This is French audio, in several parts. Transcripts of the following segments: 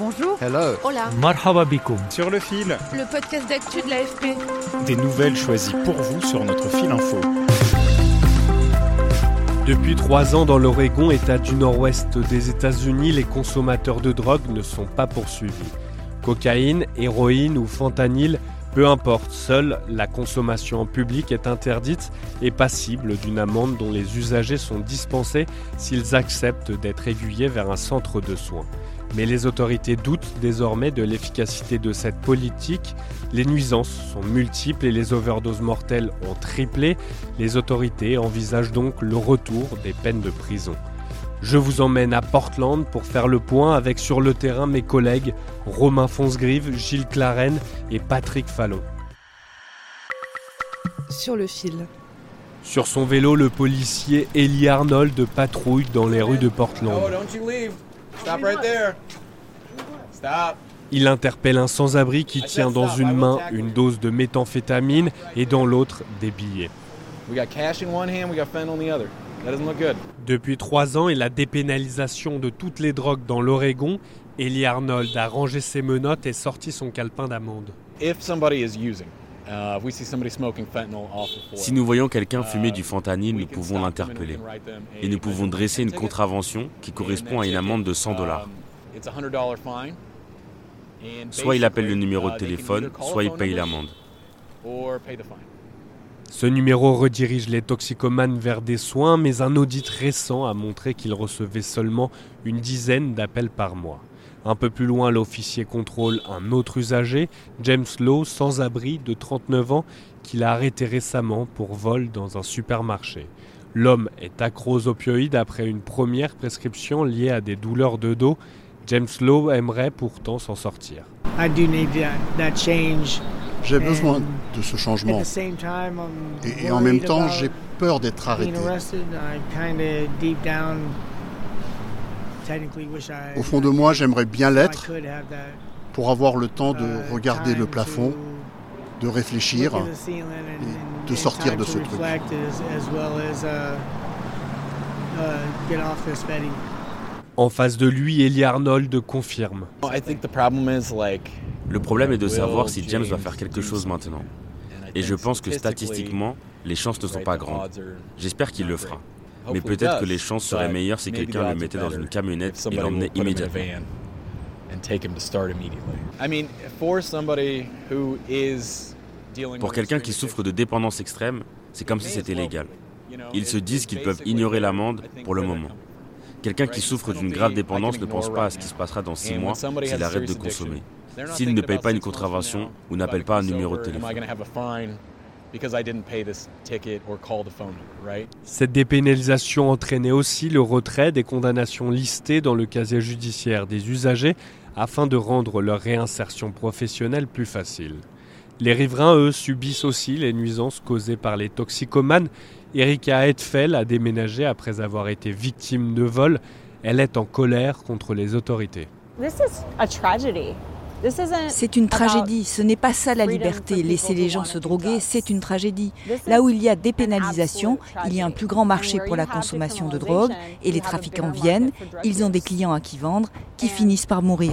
Bonjour. Hello. Hola. Marhaba bikoum. Sur le fil, Le podcast d'actu de l'AFP. des nouvelles choisies pour vous sur notre fil info. Depuis trois ans dans l'Oregon, état du nord-ouest des États-Unis, les consommateurs de drogue ne sont pas poursuivis. Cocaïne, héroïne ou fentanyl, peu importe, seule la consommation en public est interdite et passible d'une amende dont les usagers sont dispensés s'ils acceptent d'être aiguillés vers un centre de soins. Mais les autorités doutent désormais de l'efficacité de cette politique. Les nuisances sont multiples et les overdoses mortelles ont triplé. Les autorités envisagent donc le retour des peines de prison. Je vous emmène à Portland pour faire le point avec sur le terrain mes collègues Romain Fonsgrive, Gilles Claren et Patrick Fallon. Sur le fil. Sur son vélo, le policier Eli Arnold patrouille dans les rues de Portland. Stop right there. Stop. Il interpelle un sans-abri qui tient dans une main une dose de méthamphétamine et dans l'autre des billets. Depuis trois ans et la dépénalisation de toutes les drogues dans l'Oregon, Eli Arnold a rangé ses menottes et sorti son calepin d'amende. If somebody is using, uh, if we see somebody smoking fentanyl off the floor, Si nous voyons quelqu'un fumer du fentanyl, nous pouvons l'interpeller. Et nous pouvons dresser une contravention qui correspond à une amende de 100 dollars. Soit il appelle le numéro de téléphone, soit il paye l'amende. Ce numéro redirige les toxicomanes vers des soins, mais un audit récent a montré qu'il recevait seulement une dizaine d'appels par mois. Un peu plus loin, l'officier contrôle un autre usager, James Lowe, sans abri de 39 ans, qu'il a arrêté récemment pour vol dans un supermarché. L'homme est accro aux opioïdes après une première prescription liée à des douleurs de dos. James Lowe aimerait pourtant s'en sortir. I do need that, that change. J'ai besoin de ce changement. Et, et en même temps, j'ai peur d'être arrêté. Au fond de moi, j'aimerais bien l'être pour avoir le temps de uh, regarder le plafond, to de réfléchir. and- de sortir de to ce truc. uh, uh. En face de lui, Eli Arnold confirme. I think the problem is like Le problème est de savoir si James va faire quelque chose maintenant. Et je pense que statistiquement, les chances ne sont pas grandes. J'espère qu'il le fera. Mais peut-être que les chances seraient meilleures si quelqu'un le mettait dans une camionnette et l'emmenait immédiatement. Pour quelqu'un qui souffre de dépendance extrême, c'est comme si c'était légal. Ils se disent qu'ils peuvent ignorer l'amende pour le moment. Quelqu'un qui souffre d'une grave dépendance ne pense pas à ce qui se passera dans six mois s'il arrête de consommer. S'il ne paye pas une contravention ou n'appelle pas un numéro de téléphone. Cette dépénalisation entraînait aussi le retrait des condamnations listées dans le casier judiciaire des usagers afin de rendre leur réinsertion professionnelle plus facile. Les riverains, eux, subissent aussi les nuisances causées par les toxicomanes. Erika Hetfeld a déménagé après avoir été victime de vol. Elle est en colère contre les autorités. C'est une tragédie, ce n'est pas ça la liberté. Laisser les gens se droguer, c'est une tragédie. Là où il y a dépénalisation, il y a un plus grand marché pour la consommation de drogue et les trafiquants viennent, ils ont des clients à qui vendre, qui finissent par mourir.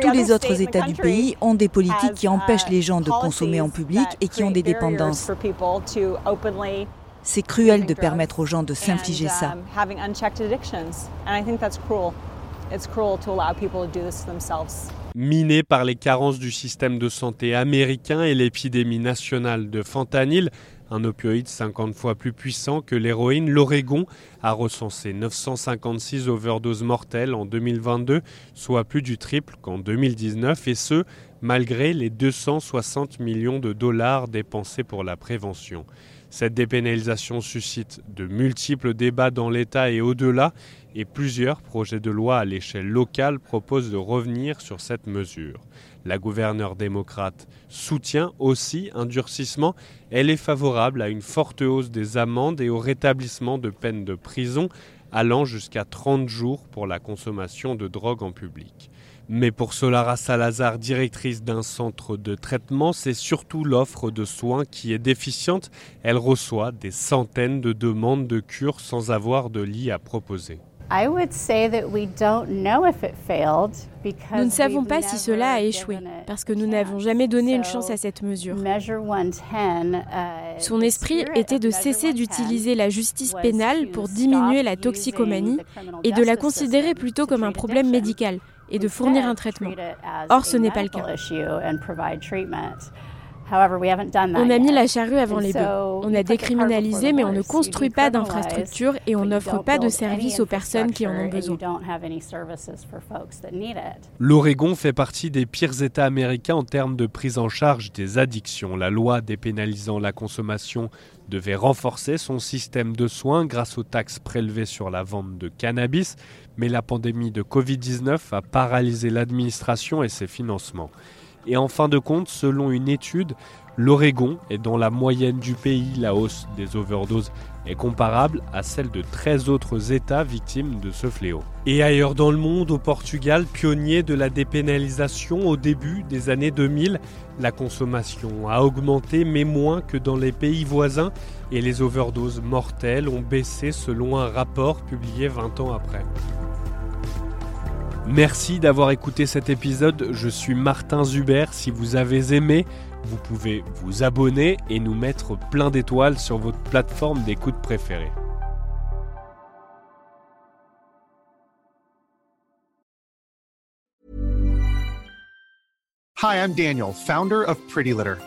Tous les autres États du pays ont des politiques qui empêchent les gens de consommer en public et qui ont des dépendances. C'est cruel de permettre aux gens de s'infliger ça. Miné par les carences du système de santé américain et l'épidémie nationale de fentanyl, un opioïde 50 fois plus puissant que l'héroïne, l'Oregon a recensé 956 overdoses mortelles en 2022, soit plus du triple qu'en 2019, et ce, malgré les 260 millions de dollars dépensés pour la prévention. Cette dépénalisation suscite de multiples débats dans l'État et au-delà, et plusieurs projets de loi à l'échelle locale proposent de revenir sur cette mesure. La gouverneure démocrate soutient aussi un durcissement. Elle est favorable à une forte hausse des amendes et au rétablissement de peines de prison allant jusqu'à 30 jours pour la consommation de drogue en public. Mais pour Solara Salazar, directrice d'un centre de traitement, c'est surtout l'offre de soins qui est déficiente. Elle reçoit des centaines de demandes de cure sans avoir de lit à proposer. Nous ne savons pas si cela a échoué, parce que nous n'avons jamais donné une chance à cette mesure. Uh, Son esprit était de cesser d'utiliser la justice pénale pour diminuer la toxicomanie et de la considérer plutôt comme un problème médical et de fournir un traitement. Or, ce n'est pas le cas. On a mis la charrue avant les bœufs. On a décriminalisé, mais on ne construit pas d'infrastructures et on n'offre pas de services aux personnes qui en ont besoin. L'Oregon fait partie des pires États américains en termes de prise en charge des addictions. La loi dépénalisant la consommation devait renforcer son système de soins grâce aux taxes prélevées sur la vente de cannabis, mais la pandémie de Covid-19 a paralysé l'administration et ses financements. Et en fin de compte, selon une étude, l'Oregon est dans la moyenne du pays. La hausse des overdoses est comparable à celle de 13 autres États victimes de ce fléau. Et ailleurs dans le monde, au Portugal, pionnier de la dépénalisation au début des années 2000, la consommation a augmenté mais moins que dans les pays voisins et les overdoses mortelles ont baissé selon un rapport publié 20 ans après. Merci d'avoir écouté cet épisode. Je suis Martin Zuber. Si vous avez aimé, vous pouvez vous abonner et nous mettre plein d'étoiles sur votre plateforme d'écoute préférée. Hi, I'm Daniel, founder of Pretty Litter.